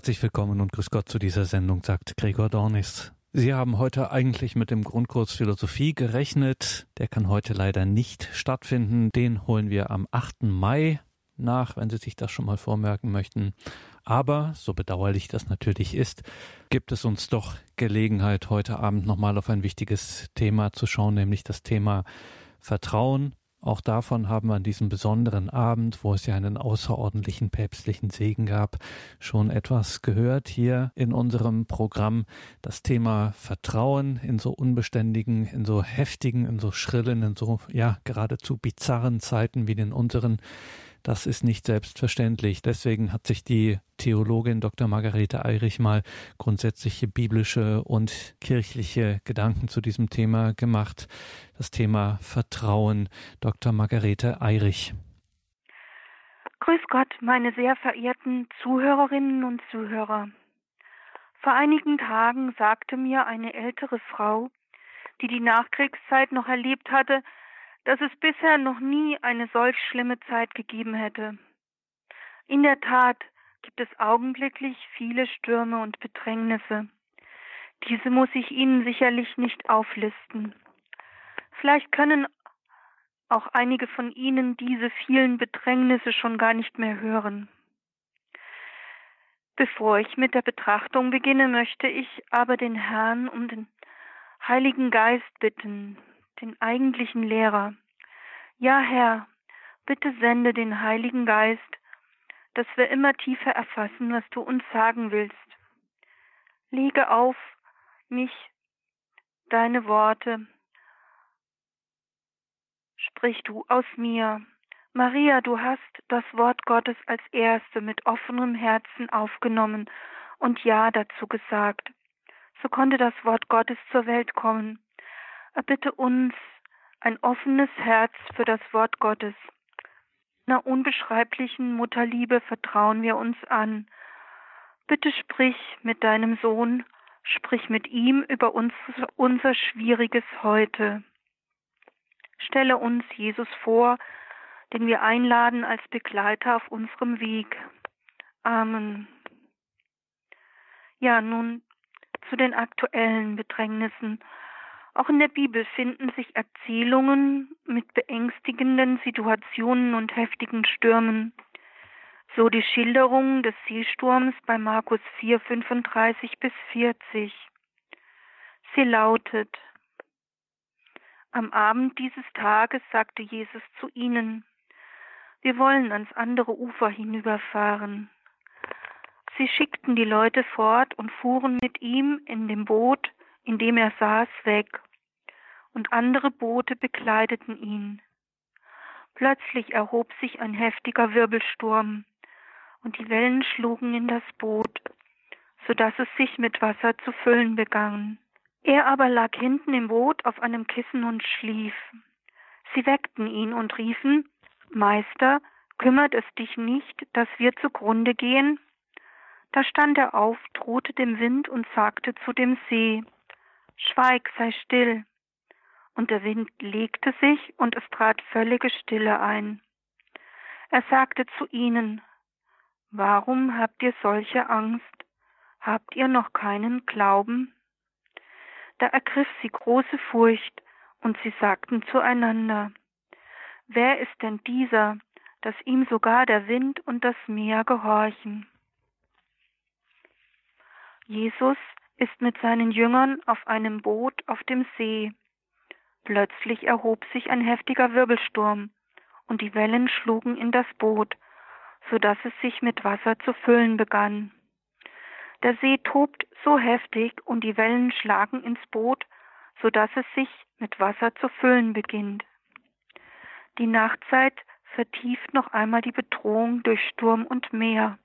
Herzlich willkommen und grüß Gott zu dieser Sendung, sagt Gregor Dornis. Sie haben heute eigentlich mit dem Grundkurs Philosophie gerechnet. Der kann heute leider nicht stattfinden. Den holen wir am 8. Mai nach, wenn Sie sich das schon mal vormerken möchten. Aber, so bedauerlich das natürlich ist, gibt es uns doch Gelegenheit, heute Abend nochmal auf ein wichtiges Thema zu schauen, nämlich das Thema Vertrauen auch davon haben wir an diesem besonderen Abend, wo es ja einen außerordentlichen päpstlichen Segen gab, schon etwas gehört hier in unserem Programm. Das Thema Vertrauen in so unbeständigen, in so heftigen, in so schrillen, in so, ja, geradezu bizarren Zeiten wie den unseren das ist nicht selbstverständlich. Deswegen hat sich die Theologin Dr. Margarete Eirich mal grundsätzliche biblische und kirchliche Gedanken zu diesem Thema gemacht. Das Thema Vertrauen. Dr. Margarete Eirich. Grüß Gott, meine sehr verehrten Zuhörerinnen und Zuhörer. Vor einigen Tagen sagte mir eine ältere Frau, die die Nachkriegszeit noch erlebt hatte, dass es bisher noch nie eine solch schlimme Zeit gegeben hätte. In der Tat gibt es augenblicklich viele Stürme und Bedrängnisse. Diese muss ich Ihnen sicherlich nicht auflisten. Vielleicht können auch einige von Ihnen diese vielen Bedrängnisse schon gar nicht mehr hören. Bevor ich mit der Betrachtung beginne, möchte ich aber den Herrn um den Heiligen Geist bitten, den eigentlichen Lehrer. Ja, Herr, bitte sende den Heiligen Geist, dass wir immer tiefer erfassen, was du uns sagen willst. Lege auf mich deine Worte. Sprich du aus mir. Maria, du hast das Wort Gottes als erste mit offenem Herzen aufgenommen und Ja dazu gesagt. So konnte das Wort Gottes zur Welt kommen. Erbitte uns ein offenes Herz für das Wort Gottes. Einer unbeschreiblichen Mutterliebe vertrauen wir uns an. Bitte sprich mit deinem Sohn, sprich mit ihm über uns, unser schwieriges Heute. Stelle uns Jesus vor, den wir einladen als Begleiter auf unserem Weg. Amen. Ja, nun zu den aktuellen Bedrängnissen auch in der Bibel finden sich Erzählungen mit beängstigenden Situationen und heftigen Stürmen. So die Schilderung des Seesturms bei Markus 4, 35 bis 40. Sie lautet, am Abend dieses Tages sagte Jesus zu ihnen, wir wollen ans andere Ufer hinüberfahren. Sie schickten die Leute fort und fuhren mit ihm in dem Boot, in dem er saß, weg, und andere Boote bekleideten ihn. Plötzlich erhob sich ein heftiger Wirbelsturm, und die Wellen schlugen in das Boot, so dass es sich mit Wasser zu füllen begann. Er aber lag hinten im Boot auf einem Kissen und schlief. Sie weckten ihn und riefen Meister, kümmert es dich nicht, dass wir zugrunde gehen? Da stand er auf, drohte dem Wind und sagte zu dem See Schweig, sei still. Und der Wind legte sich, und es trat völlige Stille ein. Er sagte zu ihnen, Warum habt ihr solche Angst? Habt ihr noch keinen Glauben? Da ergriff sie große Furcht, und sie sagten zueinander, Wer ist denn dieser, dass ihm sogar der Wind und das Meer gehorchen? Jesus ist mit seinen Jüngern auf einem Boot auf dem See. Plötzlich erhob sich ein heftiger Wirbelsturm, und die Wellen schlugen in das Boot, so dass es sich mit Wasser zu füllen begann. Der See tobt so heftig und die Wellen schlagen ins Boot, so dass es sich mit Wasser zu füllen beginnt. Die Nachtzeit vertieft noch einmal die Bedrohung durch Sturm und Meer.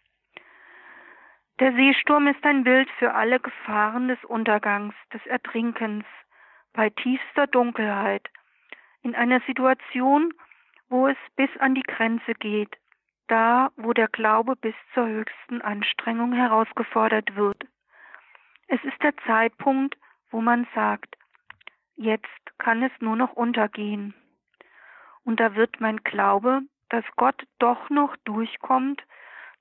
Der Seesturm ist ein Bild für alle Gefahren des Untergangs, des Ertrinkens, bei tiefster Dunkelheit, in einer Situation, wo es bis an die Grenze geht, da, wo der Glaube bis zur höchsten Anstrengung herausgefordert wird. Es ist der Zeitpunkt, wo man sagt, jetzt kann es nur noch untergehen. Und da wird mein Glaube, dass Gott doch noch durchkommt,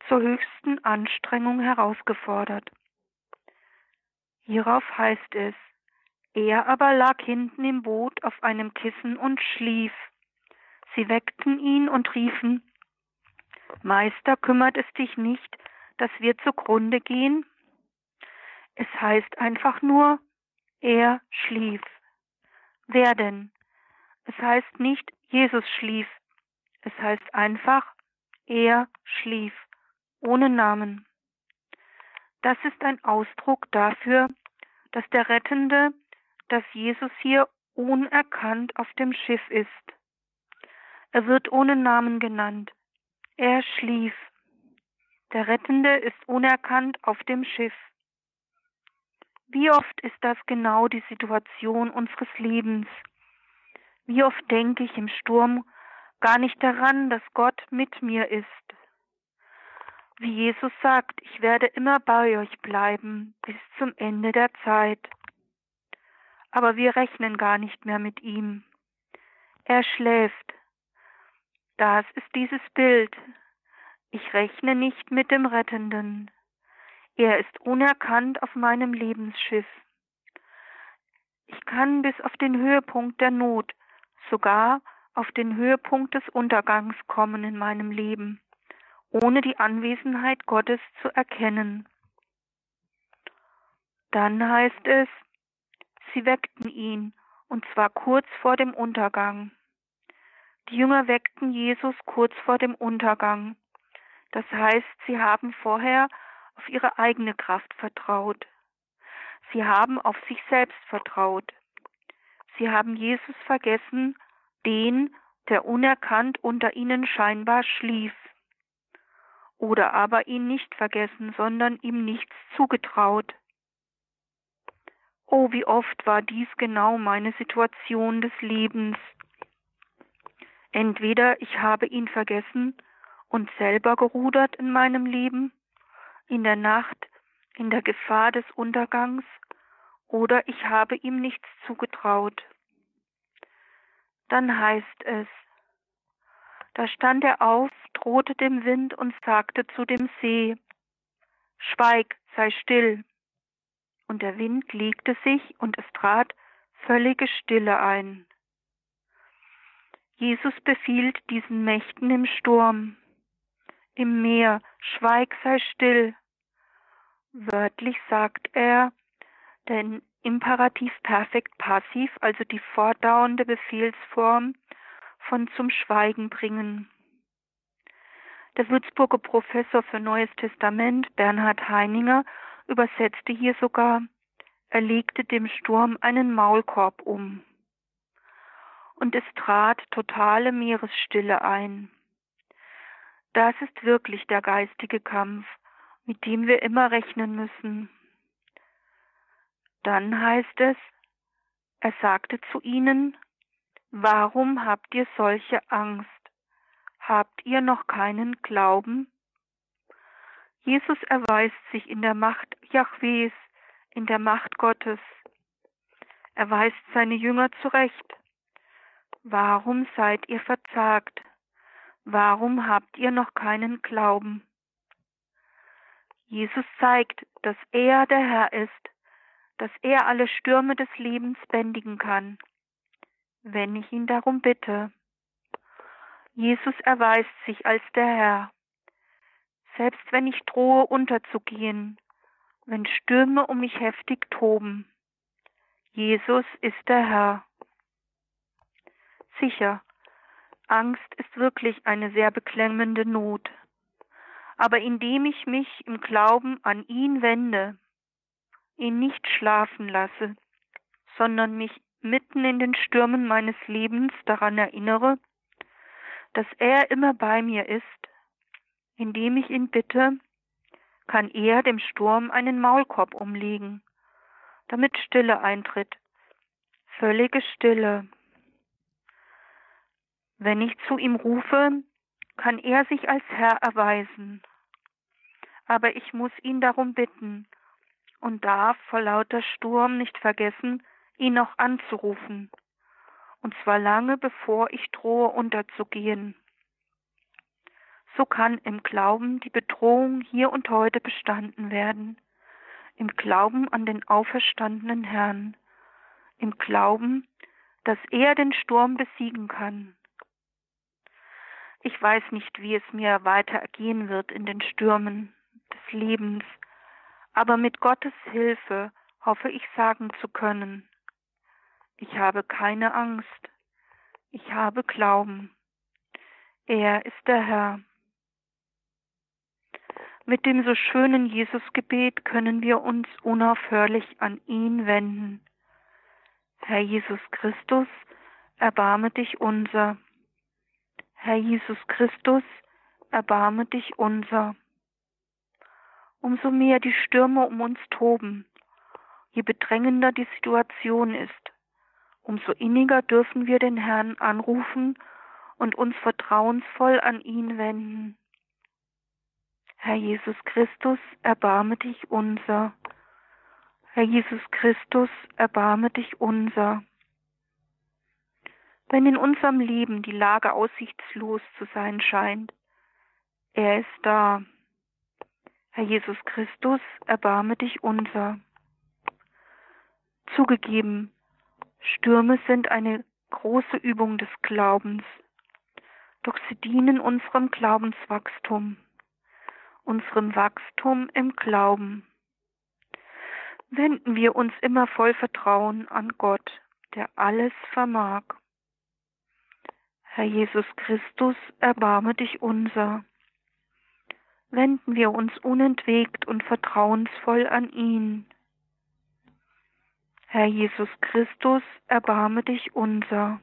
zur höchsten Anstrengung herausgefordert. Hierauf heißt es, er aber lag hinten im Boot auf einem Kissen und schlief. Sie weckten ihn und riefen, Meister, kümmert es dich nicht, dass wir zugrunde gehen? Es heißt einfach nur, er schlief. Wer denn? Es heißt nicht, Jesus schlief. Es heißt einfach, er schlief, ohne Namen. Das ist ein Ausdruck dafür, dass der Rettende, dass Jesus hier unerkannt auf dem Schiff ist. Er wird ohne Namen genannt. Er schlief. Der Rettende ist unerkannt auf dem Schiff. Wie oft ist das genau die Situation unseres Lebens? Wie oft denke ich im Sturm gar nicht daran, dass Gott mit mir ist? Wie Jesus sagt, ich werde immer bei euch bleiben bis zum Ende der Zeit. Aber wir rechnen gar nicht mehr mit ihm. Er schläft. Das ist dieses Bild. Ich rechne nicht mit dem Rettenden. Er ist unerkannt auf meinem Lebensschiff. Ich kann bis auf den Höhepunkt der Not, sogar auf den Höhepunkt des Untergangs kommen in meinem Leben, ohne die Anwesenheit Gottes zu erkennen. Dann heißt es, sie weckten ihn, und zwar kurz vor dem Untergang. Die Jünger weckten Jesus kurz vor dem Untergang. Das heißt, sie haben vorher auf ihre eigene Kraft vertraut. Sie haben auf sich selbst vertraut. Sie haben Jesus vergessen, den, der unerkannt unter ihnen scheinbar schlief. Oder aber ihn nicht vergessen, sondern ihm nichts zugetraut. Oh, wie oft war dies genau meine Situation des Lebens. Entweder ich habe ihn vergessen und selber gerudert in meinem Leben, in der Nacht, in der Gefahr des Untergangs, oder ich habe ihm nichts zugetraut. Dann heißt es, da stand er auf, drohte dem Wind und sagte zu dem See, Schweig, sei still. Und der Wind legte sich und es trat völlige Stille ein. Jesus befiehlt diesen Mächten im Sturm, im Meer, schweig, sei still. Wörtlich sagt er, denn Imperativ Perfekt Passiv, also die fortdauernde Befehlsform von zum Schweigen bringen. Der Würzburger Professor für Neues Testament Bernhard Heininger übersetzte hier sogar, er legte dem Sturm einen Maulkorb um und es trat totale Meeresstille ein. Das ist wirklich der geistige Kampf, mit dem wir immer rechnen müssen. Dann heißt es, er sagte zu ihnen, Warum habt ihr solche Angst? Habt ihr noch keinen Glauben? Jesus erweist sich in der Macht Jahwes, in der Macht Gottes. Er weist seine Jünger zurecht. Warum seid ihr verzagt? Warum habt ihr noch keinen Glauben? Jesus zeigt, dass er der Herr ist, dass er alle Stürme des Lebens bändigen kann, wenn ich ihn darum bitte. Jesus erweist sich als der Herr. Selbst wenn ich drohe unterzugehen, wenn Stürme um mich heftig toben, Jesus ist der Herr. Sicher, Angst ist wirklich eine sehr beklemmende Not. Aber indem ich mich im Glauben an ihn wende, ihn nicht schlafen lasse, sondern mich mitten in den Stürmen meines Lebens daran erinnere, dass er immer bei mir ist, indem ich ihn bitte, kann er dem Sturm einen Maulkorb umlegen, damit Stille eintritt, völlige Stille. Wenn ich zu ihm rufe, kann er sich als Herr erweisen. Aber ich muss ihn darum bitten und darf vor lauter Sturm nicht vergessen, ihn noch anzurufen, und zwar lange bevor ich drohe unterzugehen. so kann im Glauben die Bedrohung hier und heute bestanden werden, im Glauben an den auferstandenen Herrn, im Glauben, dass er den Sturm besiegen kann. Ich weiß nicht, wie es mir weiter ergehen wird in den Stürmen des Lebens, aber mit Gottes Hilfe hoffe ich sagen zu können, ich habe keine Angst, ich habe Glauben. Er ist der Herr. Mit dem so schönen Jesusgebet können wir uns unaufhörlich an ihn wenden. Herr Jesus Christus, erbarme dich unser. Herr Jesus Christus, erbarme dich unser. Umso mehr die Stürme um uns toben, je bedrängender die Situation ist, umso inniger dürfen wir den Herrn anrufen und uns vertrauensvoll an ihn wenden. Herr Jesus Christus, erbarme dich unser. Herr Jesus Christus, erbarme dich unser. Wenn in unserem Leben die Lage aussichtslos zu sein scheint, er ist da. Herr Jesus Christus, erbarme dich unser. Zugegeben, Stürme sind eine große Übung des Glaubens, doch sie dienen unserem Glaubenswachstum unserem Wachstum im Glauben. Wenden wir uns immer voll Vertrauen an Gott, der alles vermag. Herr Jesus Christus, erbarme dich unser. Wenden wir uns unentwegt und vertrauensvoll an ihn. Herr Jesus Christus, erbarme dich unser.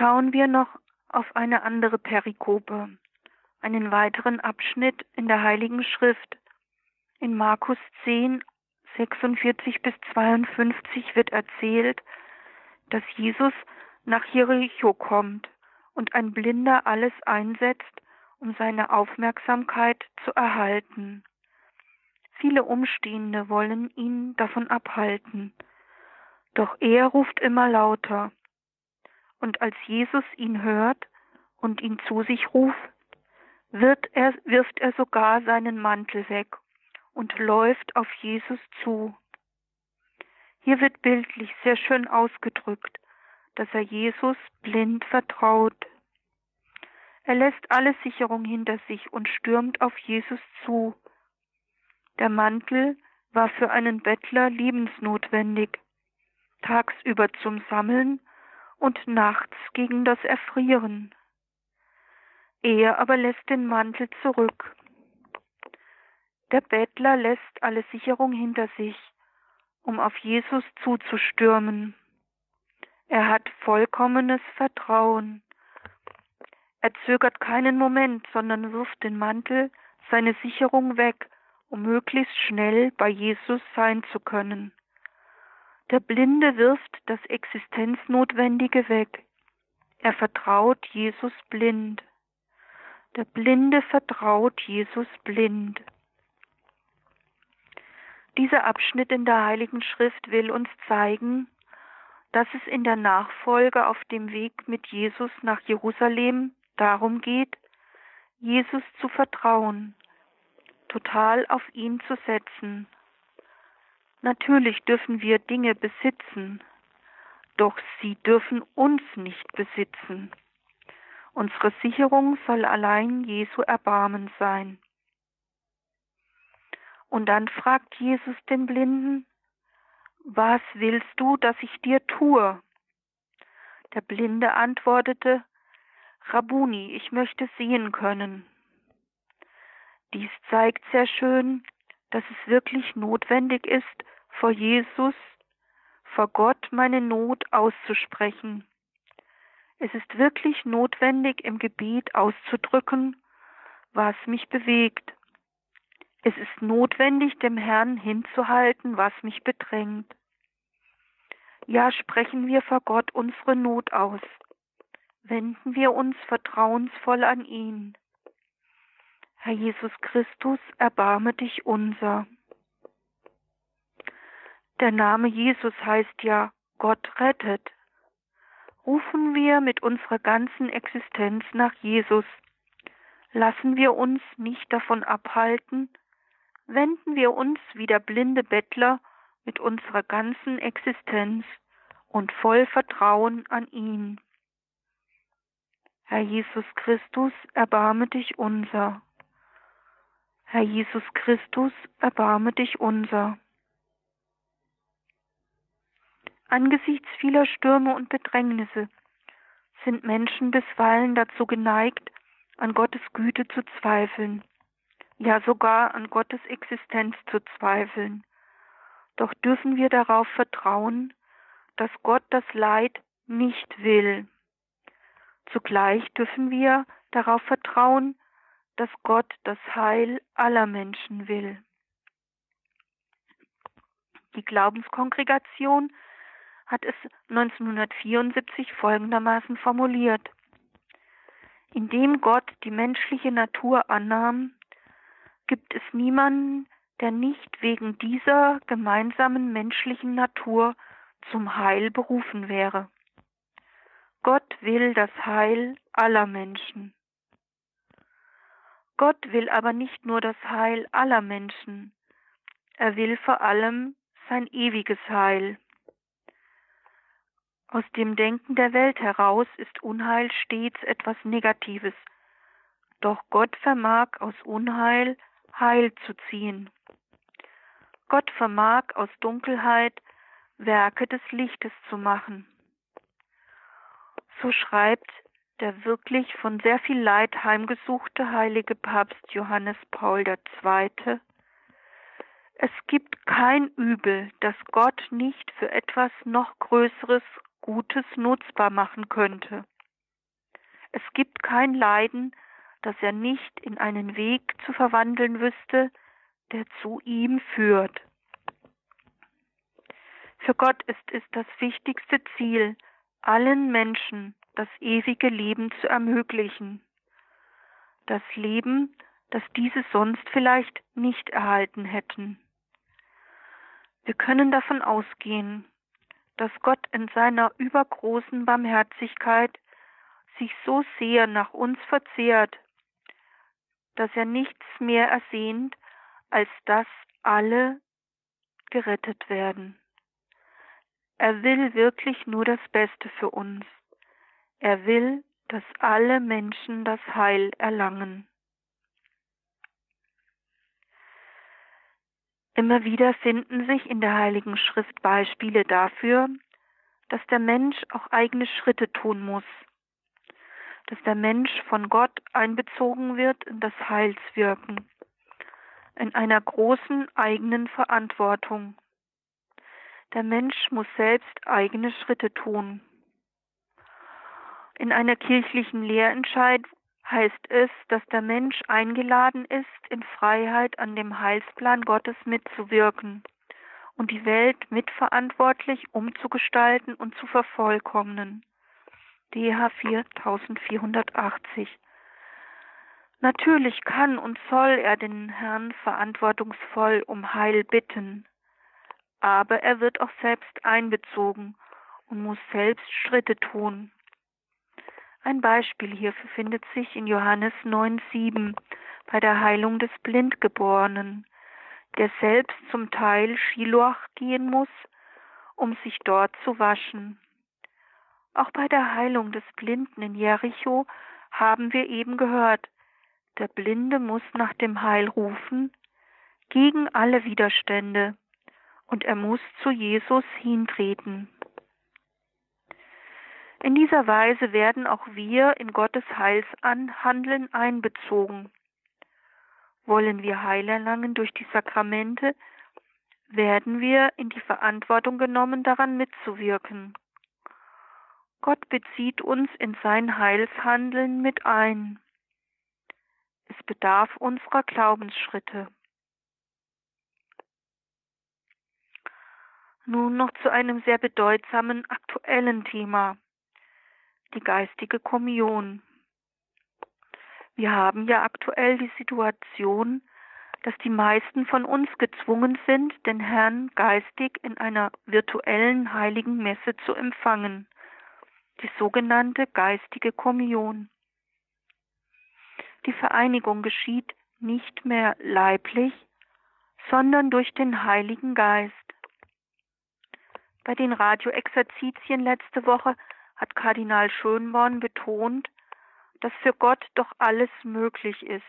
Schauen wir noch auf eine andere Perikope, einen weiteren Abschnitt in der Heiligen Schrift. In Markus 10, 46 bis 52 wird erzählt, dass Jesus nach Jericho kommt und ein Blinder alles einsetzt, um seine Aufmerksamkeit zu erhalten. Viele Umstehende wollen ihn davon abhalten, doch er ruft immer lauter und als Jesus ihn hört und ihn zu sich ruft, er, wirft er sogar seinen Mantel weg und läuft auf Jesus zu. Hier wird bildlich sehr schön ausgedrückt, dass er Jesus blind vertraut. Er lässt alle Sicherung hinter sich und stürmt auf Jesus zu. Der Mantel war für einen Bettler lebensnotwendig, tagsüber zum Sammeln und nachts gegen das Erfrieren. Er aber lässt den Mantel zurück. Der Bettler lässt alle Sicherung hinter sich, um auf Jesus zuzustürmen. Er hat vollkommenes Vertrauen. Er zögert keinen Moment, sondern wirft den Mantel, seine Sicherung weg, um möglichst schnell bei Jesus sein zu können. Der Blinde wirft das Existenznotwendige weg. Er vertraut Jesus blind. Der Blinde vertraut Jesus blind. Dieser Abschnitt in der Heiligen Schrift will uns zeigen, dass es in der Nachfolge auf dem Weg mit Jesus nach Jerusalem darum geht, Jesus zu vertrauen, total auf ihn zu setzen Natürlich dürfen wir Dinge besitzen, doch sie dürfen uns nicht besitzen. Unsere Sicherung soll allein Jesu Erbarmen sein. Und dann fragt Jesus den Blinden, was willst du, dass ich dir tue? Der Blinde antwortete, Rabuni, ich möchte sehen können. Dies zeigt sehr schön, dass es wirklich notwendig ist, vor Jesus, vor Gott meine Not auszusprechen. Es ist wirklich notwendig, im Gebet auszudrücken, was mich bewegt. Es ist notwendig, dem Herrn hinzuhalten, was mich bedrängt. Ja, sprechen wir vor Gott unsere Not aus. Wenden wir uns vertrauensvoll an ihn. Herr Jesus Christus, erbarme dich unser. Der Name Jesus heißt ja Gott rettet. Rufen wir mit unserer ganzen Existenz nach Jesus. Lassen wir uns nicht davon abhalten, wenden wir uns wie der blinde Bettler mit unserer ganzen Existenz und voll Vertrauen an ihn. Herr Jesus Christus, erbarme dich unser. Herr Jesus Christus, erbarme dich unser. Angesichts vieler Stürme und Bedrängnisse sind Menschen bisweilen dazu geneigt, an Gottes Güte zu zweifeln, ja sogar an Gottes Existenz zu zweifeln. Doch dürfen wir darauf vertrauen, dass Gott das Leid nicht will. Zugleich dürfen wir darauf vertrauen, dass Gott das Heil aller Menschen will. Die Glaubenskongregation hat es 1974 folgendermaßen formuliert. Indem Gott die menschliche Natur annahm, gibt es niemanden, der nicht wegen dieser gemeinsamen menschlichen Natur zum Heil berufen wäre. Gott will das Heil aller Menschen. Gott will aber nicht nur das Heil aller Menschen, er will vor allem sein ewiges Heil. Aus dem Denken der Welt heraus ist Unheil stets etwas Negatives, doch Gott vermag aus Unheil Heil zu ziehen. Gott vermag aus Dunkelheit Werke des Lichtes zu machen. So schreibt der wirklich von sehr viel Leid heimgesuchte heilige Papst Johannes Paul II. Es gibt kein Übel, das Gott nicht für etwas noch Größeres Gutes nutzbar machen könnte. Es gibt kein Leiden, das er nicht in einen Weg zu verwandeln wüsste, der zu ihm führt. Für Gott ist es das wichtigste Ziel, allen Menschen das ewige Leben zu ermöglichen. Das Leben, das diese sonst vielleicht nicht erhalten hätten. Wir können davon ausgehen, dass Gott in seiner übergroßen Barmherzigkeit sich so sehr nach uns verzehrt, dass er nichts mehr ersehnt, als dass alle gerettet werden. Er will wirklich nur das Beste für uns. Er will, dass alle Menschen das Heil erlangen. Immer wieder finden sich in der Heiligen Schrift Beispiele dafür, dass der Mensch auch eigene Schritte tun muss, dass der Mensch von Gott einbezogen wird in das Heilswirken, in einer großen eigenen Verantwortung. Der Mensch muss selbst eigene Schritte tun. In einer kirchlichen Lehrentscheid heißt es, dass der Mensch eingeladen ist, in Freiheit an dem Heilsplan Gottes mitzuwirken und die Welt mitverantwortlich umzugestalten und zu vervollkommnen. DH 4480. Natürlich kann und soll er den Herrn verantwortungsvoll um Heil bitten, aber er wird auch selbst einbezogen und muss selbst Schritte tun. Ein Beispiel hierfür findet sich in Johannes 9,7 bei der Heilung des Blindgeborenen, der selbst zum Teil Schiloach gehen muss, um sich dort zu waschen. Auch bei der Heilung des Blinden in Jericho haben wir eben gehört, der Blinde muss nach dem Heil rufen, gegen alle Widerstände, und er muss zu Jesus hintreten. In dieser Weise werden auch wir in Gottes Heilsanhandeln einbezogen. Wollen wir Heil erlangen durch die Sakramente, werden wir in die Verantwortung genommen, daran mitzuwirken. Gott bezieht uns in sein Heilshandeln mit ein. Es bedarf unserer Glaubensschritte. Nun noch zu einem sehr bedeutsamen aktuellen Thema die geistige Kommunion. Wir haben ja aktuell die Situation, dass die meisten von uns gezwungen sind, den Herrn geistig in einer virtuellen heiligen Messe zu empfangen, die sogenannte geistige Kommunion. Die Vereinigung geschieht nicht mehr leiblich, sondern durch den Heiligen Geist. Bei den Radioexerzitien letzte Woche hat Kardinal Schönborn betont, dass für Gott doch alles möglich ist.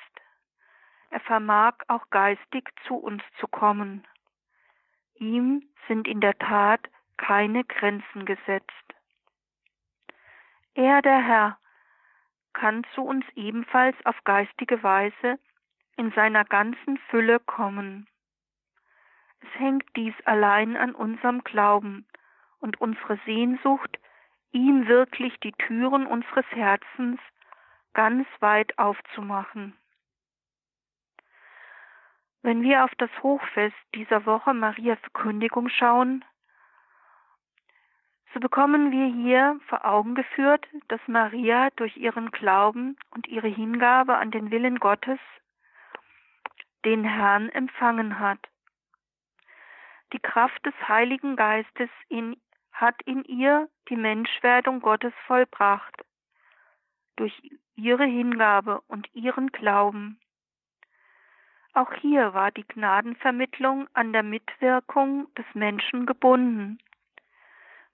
Er vermag auch geistig zu uns zu kommen. Ihm sind in der Tat keine Grenzen gesetzt. Er, der Herr, kann zu uns ebenfalls auf geistige Weise in seiner ganzen Fülle kommen. Es hängt dies allein an unserem Glauben und unserer Sehnsucht, ihm wirklich die Türen unseres Herzens ganz weit aufzumachen. Wenn wir auf das Hochfest dieser Woche Maria Verkündigung schauen, so bekommen wir hier vor Augen geführt, dass Maria durch ihren Glauben und ihre Hingabe an den Willen Gottes den Herrn empfangen hat. Die Kraft des Heiligen Geistes in, hat in ihr die Menschwerdung Gottes vollbracht, durch ihre Hingabe und ihren Glauben. Auch hier war die Gnadenvermittlung an der Mitwirkung des Menschen gebunden.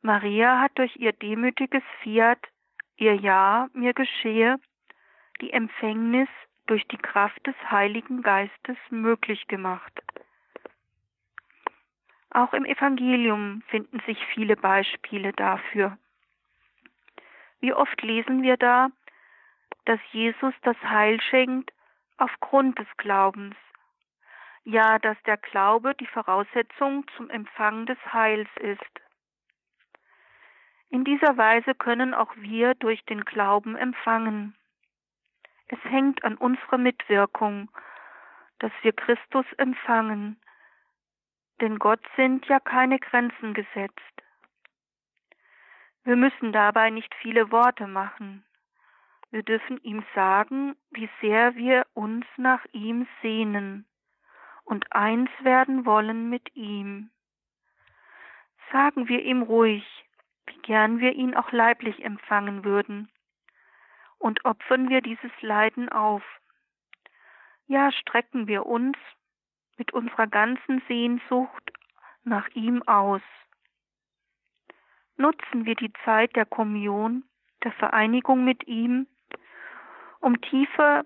Maria hat durch ihr demütiges Fiat, ihr Ja mir geschehe, die Empfängnis durch die Kraft des Heiligen Geistes möglich gemacht. Auch im Evangelium finden sich viele Beispiele dafür. Wie oft lesen wir da, dass Jesus das Heil schenkt aufgrund des Glaubens. Ja, dass der Glaube die Voraussetzung zum Empfang des Heils ist. In dieser Weise können auch wir durch den Glauben empfangen. Es hängt an unserer Mitwirkung, dass wir Christus empfangen, denn Gott sind ja keine Grenzen gesetzt. Wir müssen dabei nicht viele Worte machen. Wir dürfen ihm sagen, wie sehr wir uns nach ihm sehnen und eins werden wollen mit ihm. Sagen wir ihm ruhig, wie gern wir ihn auch leiblich empfangen würden, und opfern wir dieses Leiden auf. Ja, strecken wir uns mit unserer ganzen Sehnsucht nach ihm aus. Nutzen wir die Zeit der Kommunion, der Vereinigung mit ihm, um tiefer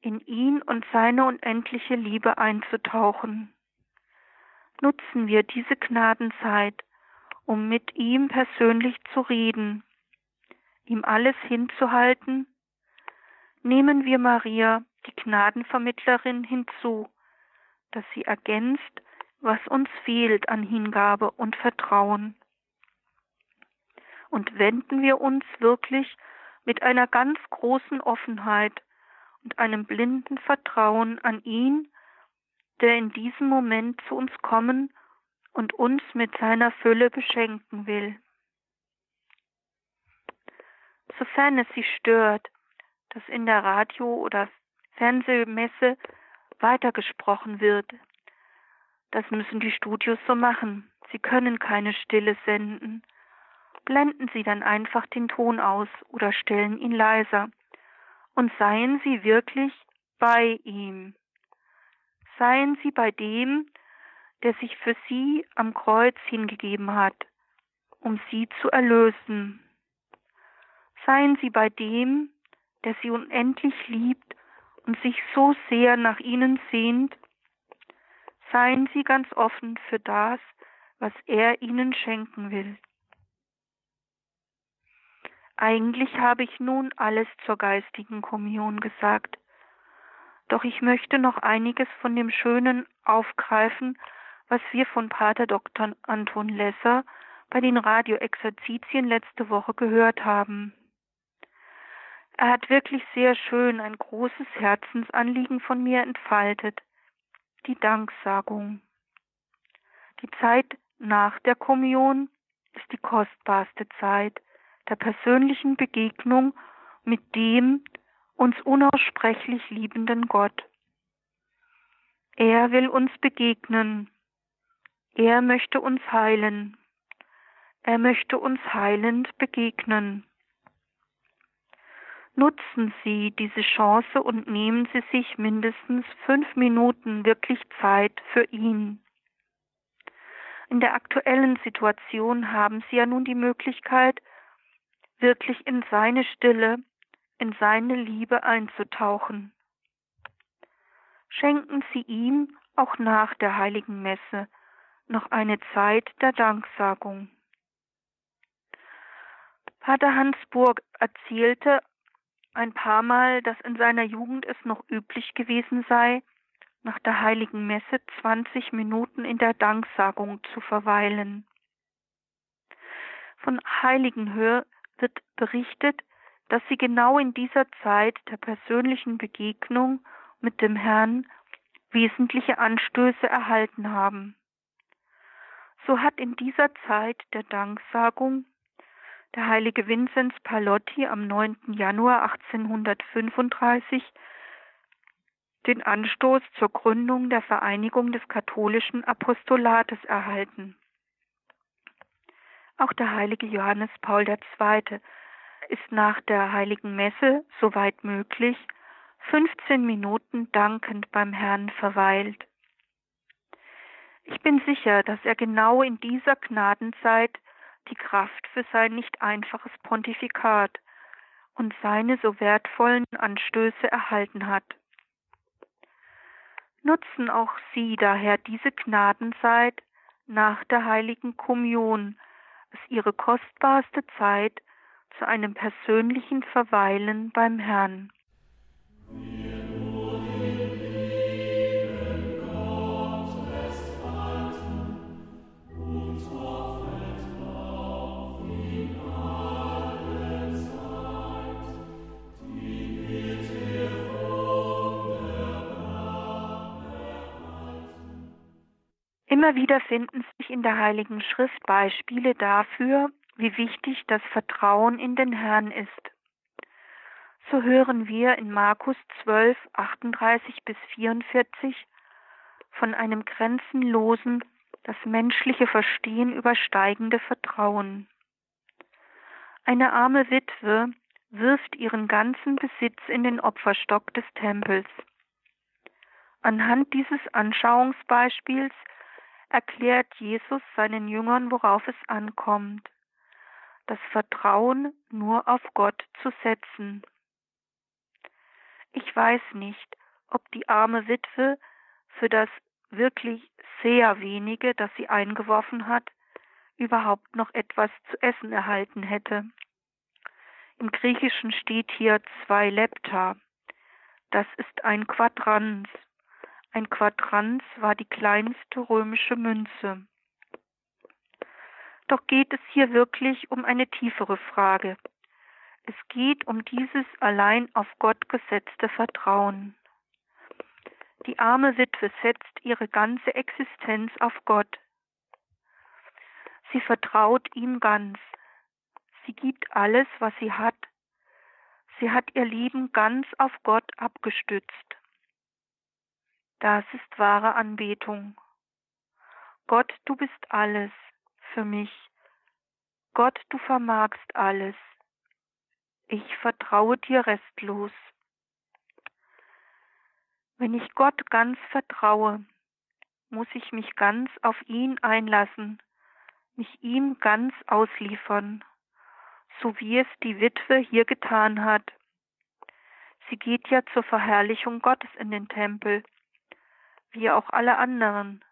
in ihn und seine unendliche Liebe einzutauchen. Nutzen wir diese Gnadenzeit, um mit ihm persönlich zu reden, ihm alles hinzuhalten. Nehmen wir Maria, die Gnadenvermittlerin, hinzu, dass sie ergänzt, was uns fehlt an Hingabe und Vertrauen. Und wenden wir uns wirklich mit einer ganz großen Offenheit und einem blinden Vertrauen an ihn, der in diesem Moment zu uns kommen und uns mit seiner Fülle beschenken will. Sofern es Sie stört, dass in der Radio- oder Fernsehmesse weitergesprochen wird. Das müssen die Studios so machen. Sie können keine Stille senden. Blenden Sie dann einfach den Ton aus oder stellen ihn leiser. Und seien Sie wirklich bei ihm. Seien Sie bei dem, der sich für Sie am Kreuz hingegeben hat, um Sie zu erlösen. Seien Sie bei dem, der Sie unendlich liebt und sich so sehr nach ihnen sehnt, seien sie ganz offen für das, was er ihnen schenken will. Eigentlich habe ich nun alles zur geistigen Kommunion gesagt, doch ich möchte noch einiges von dem Schönen aufgreifen, was wir von Pater Dr. Anton Lesser bei den Radioexerzitien letzte Woche gehört haben. Er hat wirklich sehr schön ein großes Herzensanliegen von mir entfaltet, die Danksagung. Die Zeit nach der Kommunion ist die kostbarste Zeit der persönlichen Begegnung mit dem uns unaussprechlich liebenden Gott. Er will uns begegnen. Er möchte uns heilen. Er möchte uns heilend begegnen. Nutzen Sie diese Chance und nehmen Sie sich mindestens fünf Minuten wirklich Zeit für ihn. In der aktuellen Situation haben Sie ja nun die Möglichkeit, wirklich in seine Stille, in seine Liebe einzutauchen. Schenken Sie ihm auch nach der heiligen Messe noch eine Zeit der Danksagung. Pater Hansburg erzählte ein paar Mal, dass in seiner Jugend es noch üblich gewesen sei, nach der heiligen Messe 20 Minuten in der Danksagung zu verweilen. Von Heiligenhöhe wird berichtet, dass sie genau in dieser Zeit der persönlichen Begegnung mit dem Herrn wesentliche Anstöße erhalten haben. So hat in dieser Zeit der Danksagung der heilige Vinzenz Palotti am 9. Januar 1835 den Anstoß zur Gründung der Vereinigung des katholischen Apostolates erhalten. Auch der heilige Johannes Paul II. ist nach der heiligen Messe, soweit möglich, 15 Minuten dankend beim Herrn verweilt. Ich bin sicher, dass er genau in dieser Gnadenzeit die Kraft für sein nicht einfaches Pontifikat und seine so wertvollen Anstöße erhalten hat. Nutzen auch Sie daher diese Gnadenzeit nach der heiligen Kommunion als Ihre kostbarste Zeit zu einem persönlichen Verweilen beim Herrn. Immer wieder finden sich in der Heiligen Schrift Beispiele dafür, wie wichtig das Vertrauen in den Herrn ist. So hören wir in Markus 12, 38 bis 44 von einem grenzenlosen, das menschliche Verstehen übersteigende Vertrauen. Eine arme Witwe wirft ihren ganzen Besitz in den Opferstock des Tempels. Anhand dieses Anschauungsbeispiels erklärt Jesus seinen Jüngern, worauf es ankommt, das Vertrauen nur auf Gott zu setzen. Ich weiß nicht, ob die arme Witwe für das wirklich sehr wenige, das sie eingeworfen hat, überhaupt noch etwas zu essen erhalten hätte. Im Griechischen steht hier zwei Lepta. Das ist ein Quadrans. Ein Quadrans war die kleinste römische Münze. Doch geht es hier wirklich um eine tiefere Frage. Es geht um dieses allein auf Gott gesetzte Vertrauen. Die arme Witwe setzt ihre ganze Existenz auf Gott. Sie vertraut ihm ganz. Sie gibt alles, was sie hat. Sie hat ihr Leben ganz auf Gott abgestützt. Das ist wahre Anbetung. Gott, du bist alles für mich. Gott, du vermagst alles. Ich vertraue dir restlos. Wenn ich Gott ganz vertraue, muss ich mich ganz auf ihn einlassen, mich ihm ganz ausliefern, so wie es die Witwe hier getan hat. Sie geht ja zur Verherrlichung Gottes in den Tempel wie auch alle anderen.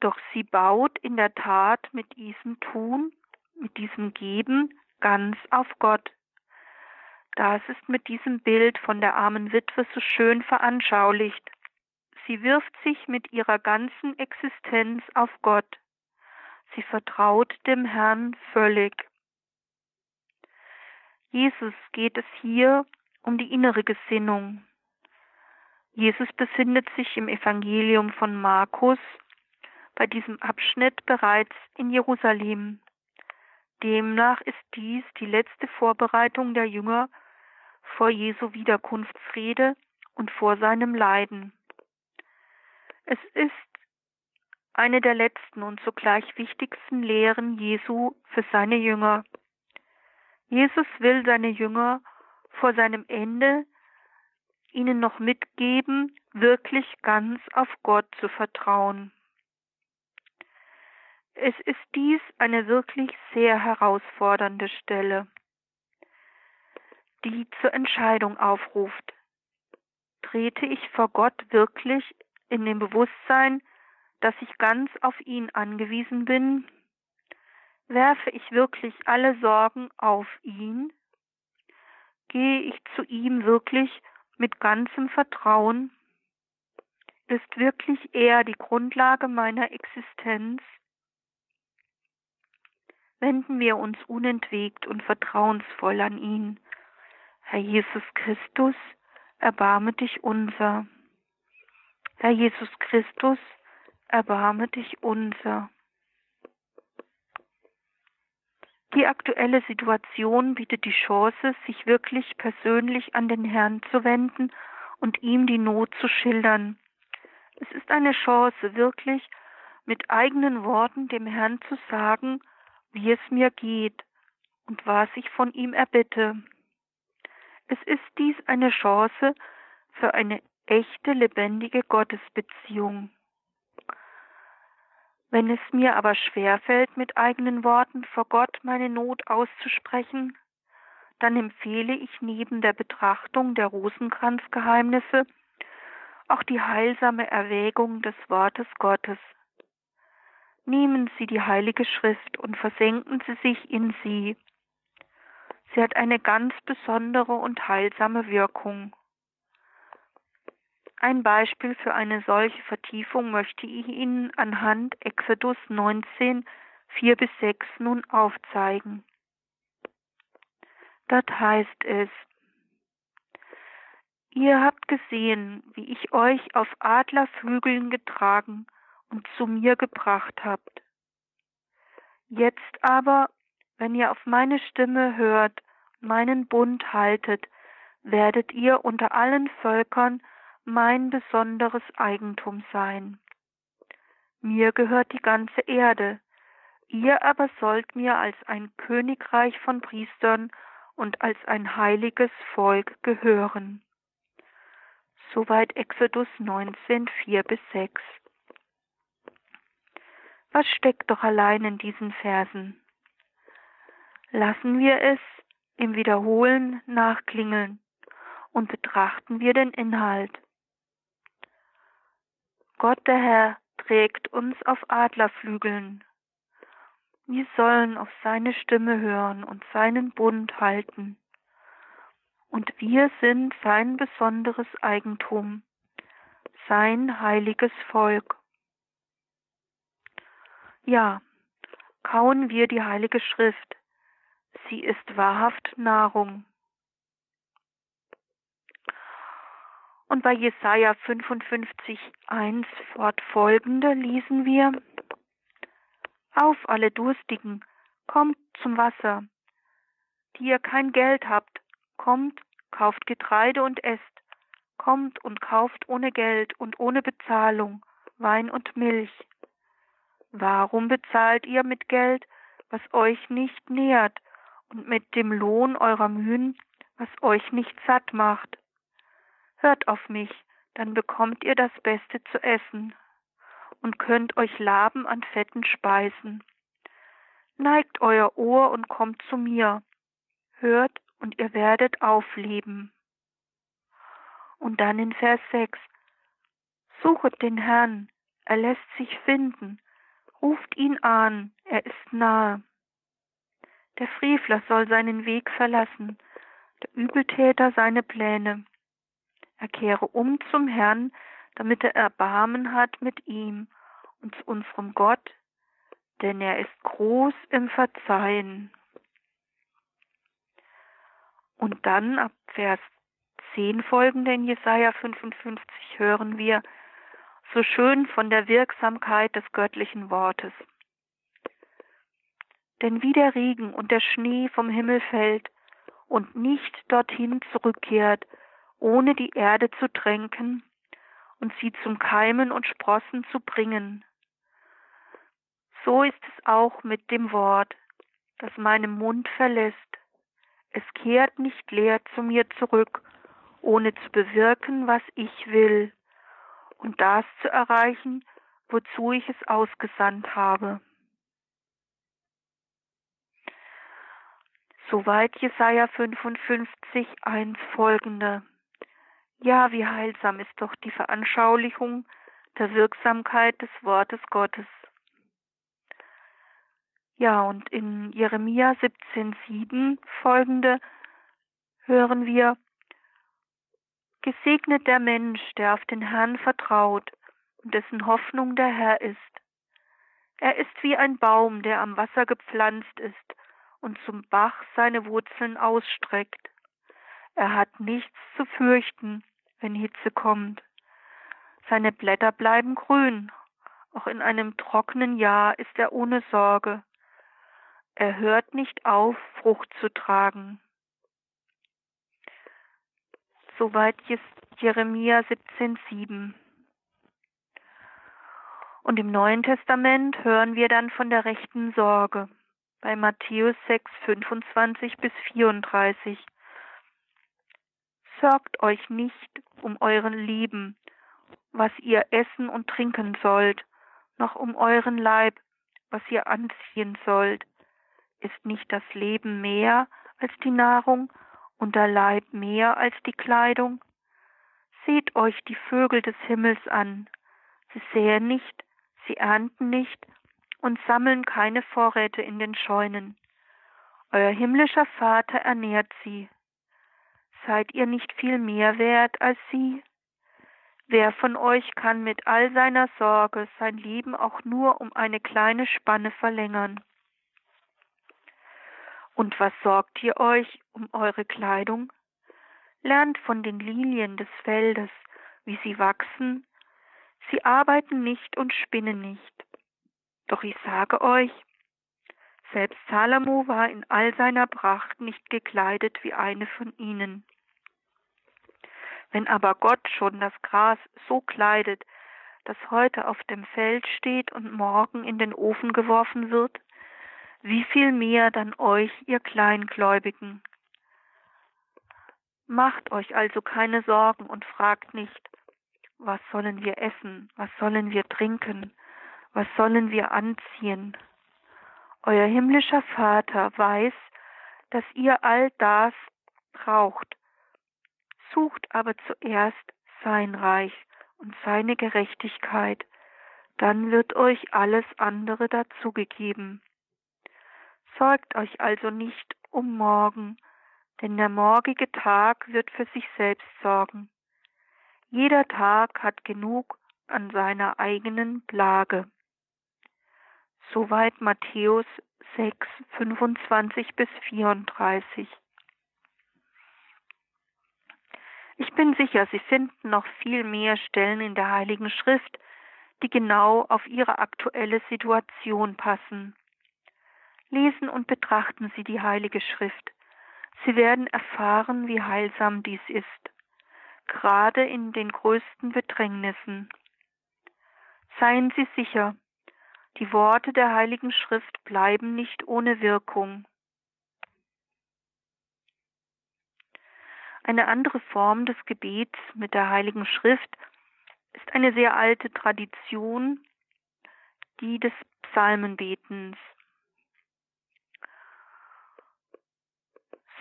Doch sie baut in der Tat mit diesem Tun, mit diesem Geben ganz auf Gott. Das ist mit diesem Bild von der armen Witwe so schön veranschaulicht. Sie wirft sich mit ihrer ganzen Existenz auf Gott. Sie vertraut dem Herrn völlig. Jesus geht es hier um die innere Gesinnung, Jesus befindet sich im Evangelium von Markus bei diesem Abschnitt bereits in Jerusalem. Demnach ist dies die letzte Vorbereitung der Jünger vor Jesu Wiederkunftsrede und vor seinem Leiden. Es ist eine der letzten und zugleich wichtigsten Lehren Jesu für seine Jünger. Jesus will seine Jünger vor seinem Ende ihnen noch mitgeben, wirklich ganz auf Gott zu vertrauen. Es ist dies eine wirklich sehr herausfordernde Stelle, die zur Entscheidung aufruft. Trete ich vor Gott wirklich in dem Bewusstsein, dass ich ganz auf ihn angewiesen bin? Werfe ich wirklich alle Sorgen auf ihn? Gehe ich zu ihm wirklich mit ganzem Vertrauen? Ist wirklich er die Grundlage meiner Existenz? Wenden wir uns unentwegt und vertrauensvoll an ihn. Herr Jesus Christus, erbarme dich unser. Herr Jesus Christus, erbarme dich unser. Die aktuelle Situation bietet die Chance, sich wirklich persönlich an den Herrn zu wenden und ihm die Not zu schildern. Es ist eine Chance, wirklich mit eigenen Worten dem Herrn zu sagen, wie es mir geht und was ich von ihm erbitte. Es ist dies eine Chance für eine echte, lebendige Gottesbeziehung. Wenn es mir aber schwerfällt, mit eigenen Worten vor Gott meine Not auszusprechen, dann empfehle ich neben der Betrachtung der Rosenkranzgeheimnisse auch die heilsame Erwägung des Wortes Gottes. Nehmen Sie die Heilige Schrift und versenken Sie sich in sie. Sie hat eine ganz besondere und heilsame Wirkung. Ein Beispiel für eine solche Vertiefung möchte ich Ihnen anhand Exodus 19, 4 bis 6 nun aufzeigen. Dort heißt es, Ihr habt gesehen, wie ich euch auf Adlerflügeln getragen und zu mir gebracht habt. Jetzt aber, wenn ihr auf meine Stimme hört, meinen Bund haltet, werdet ihr unter allen Völkern mein besonderes Eigentum sein. Mir gehört die ganze Erde, ihr aber sollt mir als ein Königreich von Priestern und als ein heiliges Volk gehören. Soweit Exodus 19, 4 bis 6. Was steckt doch allein in diesen Versen? Lassen wir es im Wiederholen nachklingeln und betrachten wir den Inhalt. Gott der Herr trägt uns auf Adlerflügeln. Wir sollen auf seine Stimme hören und seinen Bund halten. Und wir sind sein besonderes Eigentum, sein heiliges Volk. Ja, kauen wir die heilige Schrift. Sie ist wahrhaft Nahrung. Und bei Jesaja 55, 1 fortfolgende lesen wir, Auf alle Durstigen, kommt zum Wasser. Die ihr kein Geld habt, kommt, kauft Getreide und esst. Kommt und kauft ohne Geld und ohne Bezahlung Wein und Milch. Warum bezahlt ihr mit Geld, was euch nicht nährt, und mit dem Lohn eurer Mühen, was euch nicht satt macht? Hört auf mich, dann bekommt ihr das Beste zu essen und könnt euch laben an fetten Speisen. Neigt euer Ohr und kommt zu mir. Hört und ihr werdet aufleben. Und dann in Vers 6. Suchet den Herrn, er lässt sich finden. Ruft ihn an, er ist nahe. Der Frevler soll seinen Weg verlassen, der Übeltäter seine Pläne. Er kehre um zum Herrn, damit er Erbarmen hat mit ihm und zu unserem Gott, denn er ist groß im Verzeihen. Und dann ab Vers 10 folgende in Jesaja 55 hören wir, so schön von der Wirksamkeit des göttlichen Wortes. Denn wie der Regen und der Schnee vom Himmel fällt und nicht dorthin zurückkehrt, ohne die Erde zu tränken und sie zum Keimen und Sprossen zu bringen, so ist es auch mit dem Wort, das meinen Mund verlässt. Es kehrt nicht leer zu mir zurück, ohne zu bewirken, was ich will, und das zu erreichen, wozu ich es ausgesandt habe. Soweit Jesaja 55, 1 folgende. Ja, wie heilsam ist doch die Veranschaulichung der Wirksamkeit des Wortes Gottes. Ja, und in Jeremia 17,7 folgende hören wir, Gesegnet der Mensch, der auf den Herrn vertraut und dessen Hoffnung der Herr ist. Er ist wie ein Baum, der am Wasser gepflanzt ist und zum Bach seine Wurzeln ausstreckt. Er hat nichts zu fürchten, wenn Hitze kommt. Seine Blätter bleiben grün. Auch in einem trockenen Jahr ist er ohne Sorge. Er hört nicht auf, Frucht zu tragen. Soweit Jeremia 17,7. Und im Neuen Testament hören wir dann von der rechten Sorge bei Matthäus 6, 25 bis 34. Sorgt euch nicht um euren Lieben, was ihr essen und trinken sollt, noch um euren Leib, was ihr anziehen sollt. Ist nicht das Leben mehr als die Nahrung und der Leib mehr als die Kleidung? Seht euch die Vögel des Himmels an. Sie säen nicht, sie ernten nicht und sammeln keine Vorräte in den Scheunen. Euer himmlischer Vater ernährt sie. Seid ihr nicht viel mehr wert als sie? Wer von euch kann mit all seiner Sorge sein Leben auch nur um eine kleine Spanne verlängern? Und was sorgt ihr euch um eure Kleidung? Lernt von den Lilien des Feldes, wie sie wachsen. Sie arbeiten nicht und spinnen nicht. Doch ich sage euch, selbst Salomo war in all seiner Pracht nicht gekleidet wie eine von ihnen. Wenn aber Gott schon das Gras so kleidet, das heute auf dem Feld steht und morgen in den Ofen geworfen wird, wie viel mehr dann euch, ihr Kleingläubigen. Macht euch also keine Sorgen und fragt nicht, was sollen wir essen, was sollen wir trinken, was sollen wir anziehen. Euer himmlischer Vater weiß, dass ihr all das braucht. Sucht aber zuerst sein Reich und seine Gerechtigkeit, dann wird euch alles andere dazugegeben. Sorgt euch also nicht um morgen, denn der morgige Tag wird für sich selbst sorgen. Jeder Tag hat genug an seiner eigenen Plage. Soweit Matthäus 6, 25 bis 34. Ich bin sicher, Sie finden noch viel mehr Stellen in der Heiligen Schrift, die genau auf Ihre aktuelle Situation passen. Lesen und betrachten Sie die Heilige Schrift. Sie werden erfahren, wie heilsam dies ist, gerade in den größten Bedrängnissen. Seien Sie sicher, die Worte der Heiligen Schrift bleiben nicht ohne Wirkung. Eine andere Form des Gebets mit der Heiligen Schrift ist eine sehr alte Tradition, die des Psalmenbetens.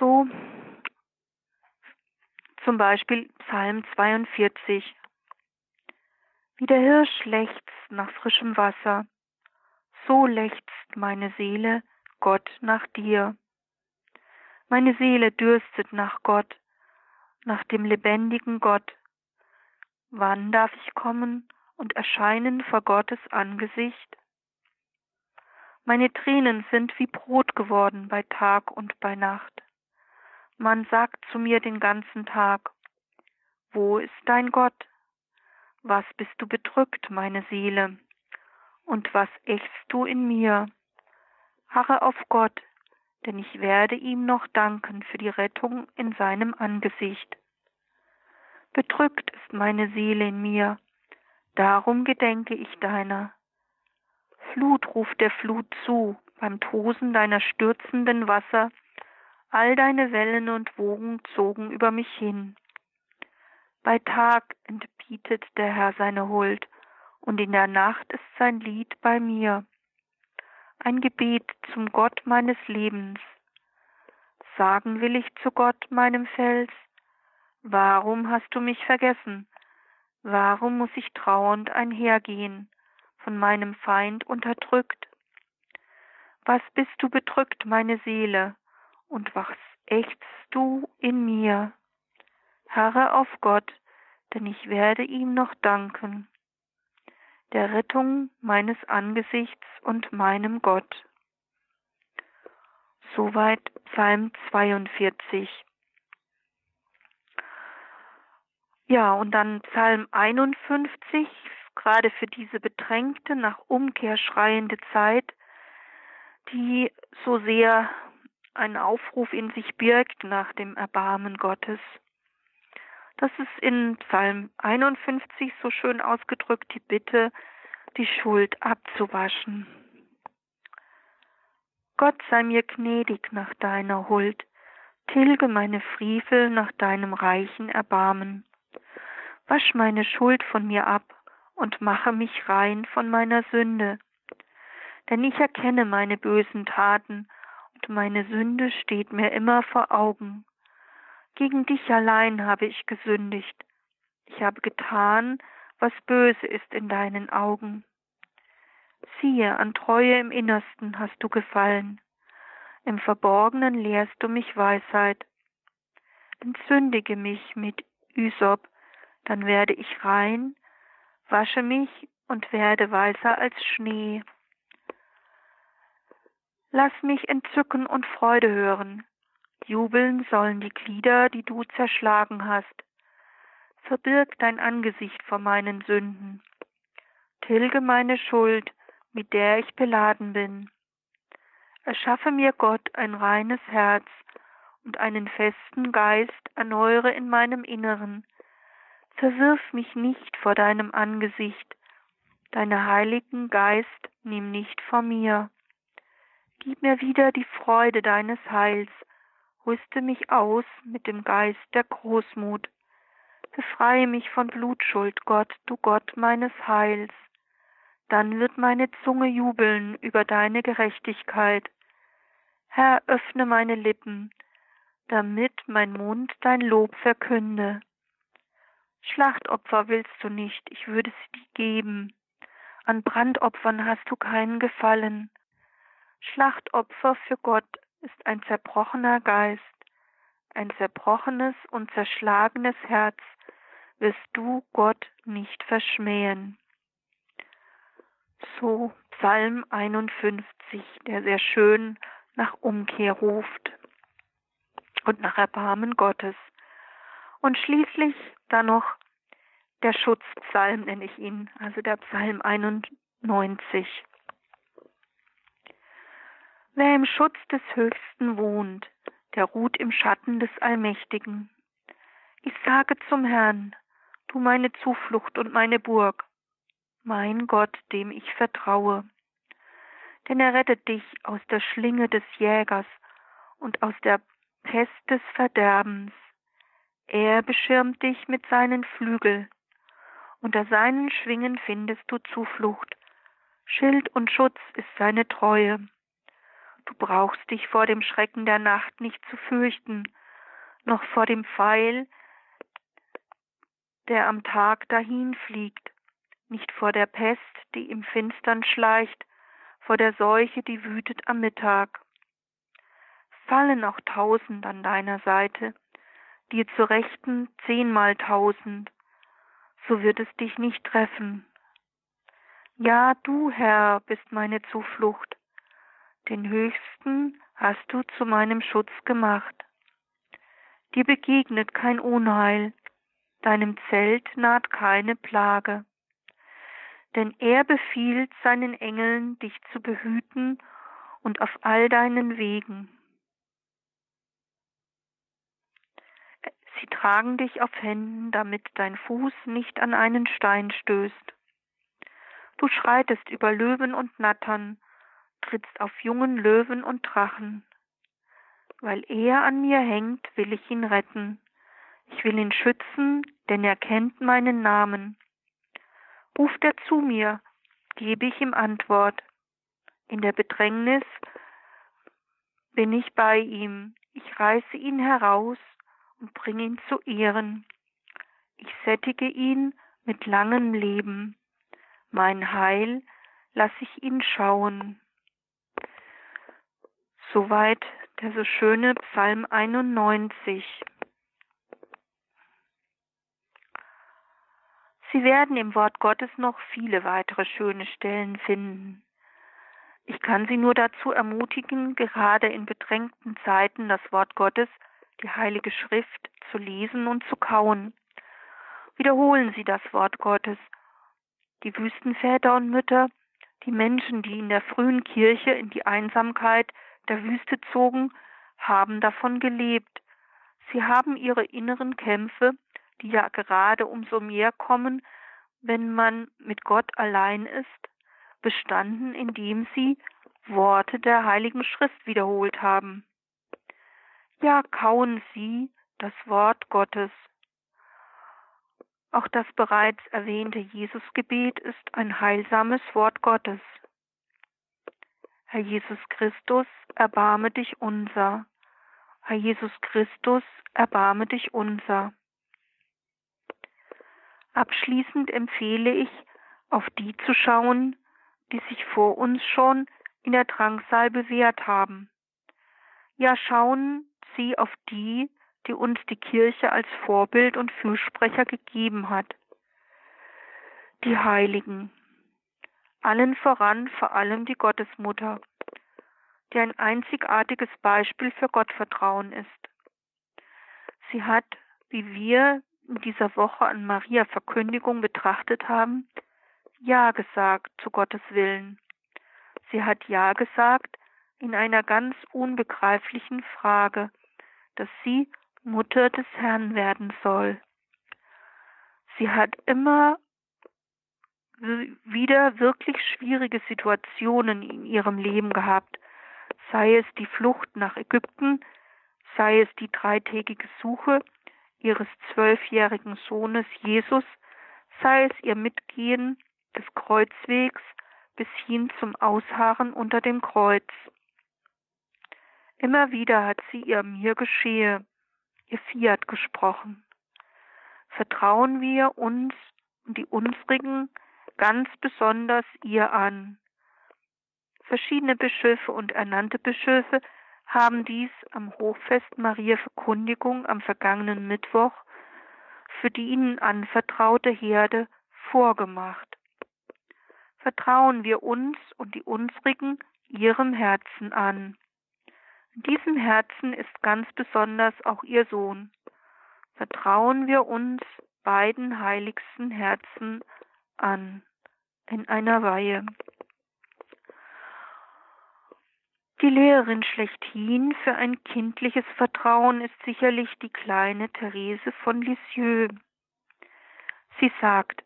so zum Beispiel Psalm 42. Wie der Hirsch lechzt nach frischem Wasser, so lechzt meine Seele Gott nach dir. Meine Seele dürstet nach Gott, nach dem lebendigen Gott. Wann darf ich kommen und erscheinen vor Gottes Angesicht? Meine Tränen sind wie Brot geworden bei Tag und bei Nacht. Man sagt zu mir den ganzen Tag, wo ist dein Gott? Was bist du bedrückt, meine Seele? Und was ächzt du in mir? Harre auf Gott, denn ich werde ihm noch danken für die Rettung in seinem Angesicht. Bedrückt ist meine Seele in mir, darum gedenke ich deiner. Flut ruft der Flut zu, beim Tosen deiner stürzenden Wasser, all deine Wellen und Wogen zogen über mich hin. Bei Tag entbietet der Herr seine Huld, und in der Nacht ist sein Lied bei mir. Ein Gebet zum Gott meines Lebens. Sagen will ich zu Gott, meinem Fels, warum hast du mich vergessen? Warum muss ich trauernd einhergehen, von meinem Feind unterdrückt? Was bist du bedrückt, meine Seele, und was ächzt du in mir? Harre auf Gott, denn ich werde ihm noch danken, der Rettung meines Angesichts und meinem Gott. Soweit Psalm 42. Ja, und dann Psalm 51, gerade für diese bedrängte, nach Umkehr schreiende Zeit, die so sehr einen Aufruf in sich birgt nach dem Erbarmen Gottes. Das ist in Psalm 51 so schön ausgedrückt, die Bitte, die Schuld abzuwaschen. Gott sei mir gnädig nach deiner Huld, tilge meine Frevel nach deinem reichen Erbarmen. Wasch meine Schuld von mir ab und mache mich rein von meiner Sünde. Denn ich erkenne meine bösen Taten und meine Sünde steht mir immer vor Augen. Gegen dich allein habe ich gesündigt. Ich habe getan, was böse ist in deinen Augen. Siehe, an Treue im Innersten hast du gefallen. Im Verborgenen lehrst du mich Weisheit. Entzündige mich mit Ysop, dann werde ich rein, wasche mich und werde weißer als Schnee. Lass mich Entzücken und Freude hören, Jubeln sollen die Glieder, die du zerschlagen hast. Verbirg dein Angesicht vor meinen Sünden. Tilge meine Schuld, mit der ich beladen bin. Erschaffe mir Gott ein reines Herz und einen festen Geist erneuere in meinem Inneren. Verwirf mich nicht vor deinem Angesicht, deine heiligen Geist nimm nicht vor mir. Gib mir wieder die Freude deines Heils rüste mich aus mit dem Geist der Großmut. Befreie mich von Blutschuld, Gott, du Gott meines Heils. Dann wird meine Zunge jubeln über deine Gerechtigkeit. Herr, öffne meine Lippen, damit mein Mund dein Lob verkünde. Schlachtopfer willst du nicht, ich würde sie dir geben. An Brandopfern hast du keinen Gefallen. Schlachtopfer für Gott ist ein zerbrochener Geist, ein zerbrochenes und zerschlagenes Herz wirst du Gott nicht verschmähen. So Psalm 51, der sehr schön nach Umkehr ruft und nach Erbarmen Gottes. Und schließlich dann noch der Schutzpsalm nenne ich ihn, also der Psalm 91. Wer im Schutz des Höchsten wohnt, der ruht im Schatten des Allmächtigen. Ich sage zum Herrn, du meine Zuflucht und meine Burg, mein Gott, dem ich vertraue. Denn er rettet dich aus der Schlinge des Jägers und aus der Pest des Verderbens. Er beschirmt dich mit seinen Flügeln. Unter seinen Schwingen findest du Zuflucht. Schild und Schutz ist seine Treue. Du brauchst dich vor dem Schrecken der Nacht nicht zu fürchten, noch vor dem Pfeil, der am Tag dahinfliegt, nicht vor der Pest, die im Finstern schleicht, vor der Seuche, die wütet am Mittag. Fallen auch tausend an deiner Seite, dir zu Rechten zehnmal tausend, so wird es dich nicht treffen. Ja, du, Herr, bist meine Zuflucht, den Höchsten hast du zu meinem Schutz gemacht. Dir begegnet kein Unheil, deinem Zelt naht keine Plage. Denn er befiehlt seinen Engeln, dich zu behüten und auf all deinen Wegen. Sie tragen dich auf Händen, damit dein Fuß nicht an einen Stein stößt. Du schreitest über Löwen und Nattern, trittst auf jungen Löwen und Drachen. Weil er an mir hängt, will ich ihn retten. Ich will ihn schützen, denn er kennt meinen Namen. Ruft er zu mir, gebe ich ihm Antwort. In der Bedrängnis bin ich bei ihm. Ich reiße ihn heraus und bringe ihn zu Ehren. Ich sättige ihn mit langem Leben. Mein Heil lass ich ihn schauen. Soweit der so schöne Psalm 91. Sie werden im Wort Gottes noch viele weitere schöne Stellen finden. Ich kann Sie nur dazu ermutigen, gerade in bedrängten Zeiten das Wort Gottes, die Heilige Schrift, zu lesen und zu kauen. Wiederholen Sie das Wort Gottes. Die Wüstenväter und Mütter, die Menschen, die in der frühen Kirche in die Einsamkeit der Wüste zogen, haben davon gelebt. Sie haben ihre inneren Kämpfe, die ja gerade umso mehr kommen, wenn man mit Gott allein ist, bestanden, indem sie Worte der Heiligen Schrift wiederholt haben. Ja, kauen Sie das Wort Gottes. Auch das bereits erwähnte Jesusgebet ist ein heilsames Wort Gottes. Herr Jesus Christus, erbarme dich unser. Herr Jesus Christus, erbarme dich unser. Abschließend empfehle ich, auf die zu schauen, die sich vor uns schon in der Drangsal bewährt haben. Ja, schauen Sie auf die, die uns die Kirche als Vorbild und Fürsprecher gegeben hat. Die Heiligen, allen voran vor allem die Gottesmutter, die ein einzigartiges Beispiel für Gottvertrauen ist. Sie hat, wie wir in dieser Woche an Maria Verkündigung betrachtet haben, Ja gesagt zu Gottes Willen. Sie hat Ja gesagt in einer ganz unbegreiflichen Frage, dass sie Mutter des Herrn werden soll. Sie hat immer wieder wirklich schwierige Situationen in ihrem Leben gehabt, sei es die Flucht nach Ägypten, sei es die dreitägige Suche ihres zwölfjährigen Sohnes Jesus, sei es ihr Mitgehen des Kreuzwegs bis hin zum Ausharren unter dem Kreuz. Immer wieder hat sie ihr mir geschehe, ihr Fiat gesprochen. Vertrauen wir uns und die unsrigen ganz besonders ihr an. Verschiedene Bischöfe und ernannte Bischöfe haben dies am Hochfest Maria Verkündigung am vergangenen Mittwoch für die ihnen anvertraute Herde vorgemacht. Vertrauen wir uns und die unsrigen ihrem Herzen an. In diesem Herzen ist ganz besonders auch ihr Sohn. Vertrauen wir uns beiden heiligsten Herzen an in einer Weihe. Die Lehrerin schlechthin für ein kindliches Vertrauen ist sicherlich die kleine Therese von Lisieux. Sie sagt,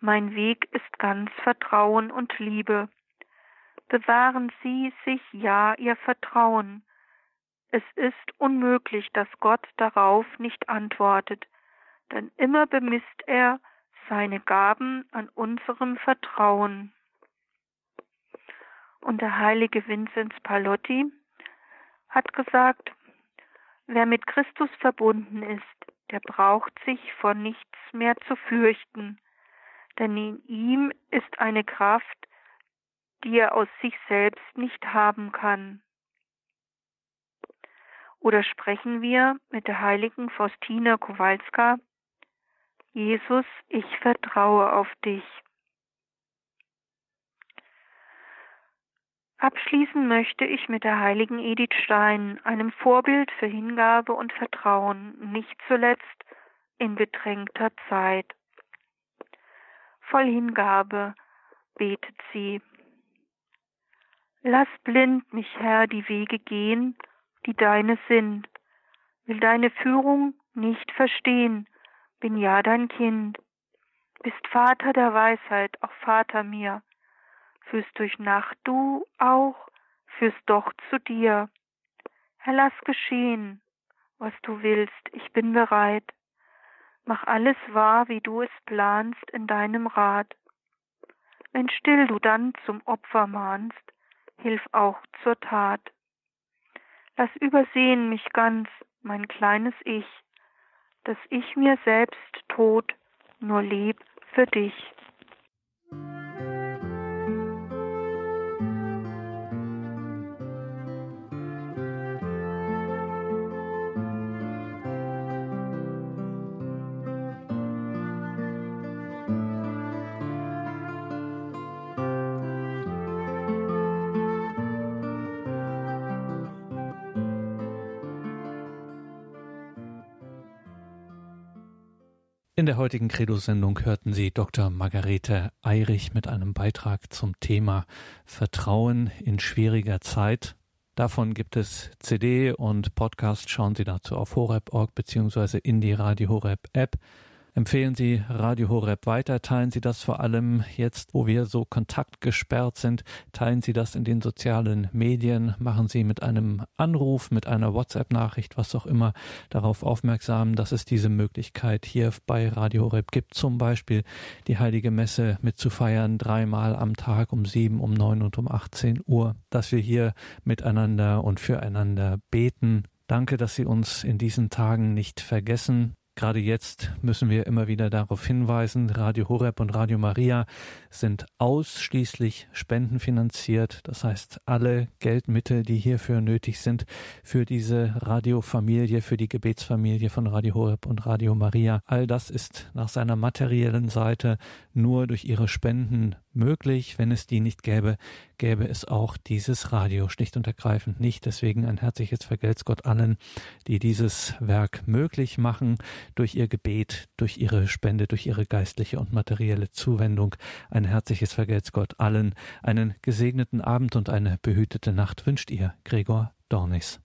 mein Weg ist ganz Vertrauen und Liebe. Bewahren Sie sich ja Ihr Vertrauen. Es ist unmöglich, dass Gott darauf nicht antwortet, denn immer bemisst er seine Gaben an unserem Vertrauen. Und der heilige Vinzenz Palotti hat gesagt, wer mit Christus verbunden ist, der braucht sich vor nichts mehr zu fürchten, denn in ihm ist eine Kraft, die er aus sich selbst nicht haben kann. Oder sprechen wir mit der heiligen Faustina Kowalska, Jesus, ich vertraue auf dich. Abschließen möchte ich mit der heiligen Edith Stein, einem Vorbild für Hingabe und Vertrauen, nicht zuletzt in bedrängter Zeit. Voll Hingabe betet sie. Lass blind mich, Herr, die Wege gehen, die deine sind, will deine Führung nicht verstehen, bin ja dein Kind, bist Vater der Weisheit, auch Vater mir, führst durch Nacht du auch, führst doch zu dir. Herr, lass geschehen, was du willst, ich bin bereit. Mach alles wahr, wie du es planst in deinem Rat. Wenn still du dann zum Opfer mahnst, hilf auch zur Tat. Lass übersehen mich ganz, mein kleines Ich, dass ich mir selbst tot nur leb für dich. In der heutigen Credo-Sendung hörten Sie Dr. Margarete Eirich mit einem Beitrag zum Thema Vertrauen in schwieriger Zeit. Davon gibt es CD und Podcast. Schauen Sie dazu auf horeb.org beziehungsweise in die Radio Horeb App. Empfehlen Sie Radio Horeb weiter, teilen Sie das vor allem jetzt, wo wir so kontaktgesperrt sind, teilen Sie das in den sozialen Medien, machen Sie mit einem Anruf, mit einer WhatsApp-Nachricht, was auch immer, darauf aufmerksam, dass es diese Möglichkeit hier bei Radio Horeb gibt, zum Beispiel die Heilige Messe mitzufeiern, dreimal am Tag um sieben, um neun und um 18 Uhr, dass wir hier miteinander und füreinander beten. Danke, dass Sie uns in diesen Tagen nicht vergessen. Gerade jetzt müssen wir immer wieder darauf hinweisen, Radio Horeb und Radio Maria sind ausschließlich spendenfinanziert. Das heißt, alle Geldmittel, die hierfür nötig sind, für diese Radiofamilie, für die Gebetsfamilie von Radio Horeb und Radio Maria, all das ist nach seiner materiellen Seite nur durch ihre Spenden möglich. Wenn es die nicht gäbe, gäbe es auch dieses Radio schlicht und ergreifend nicht. Deswegen ein herzliches Vergelt's Gott allen, die dieses Werk möglich machen, durch ihr Gebet, durch ihre Spende, durch ihre geistliche und materielle Zuwendung. Ein herzliches Vergelt's Gott allen. Einen gesegneten Abend und eine behütete Nacht wünscht ihr, Gregor Dornis.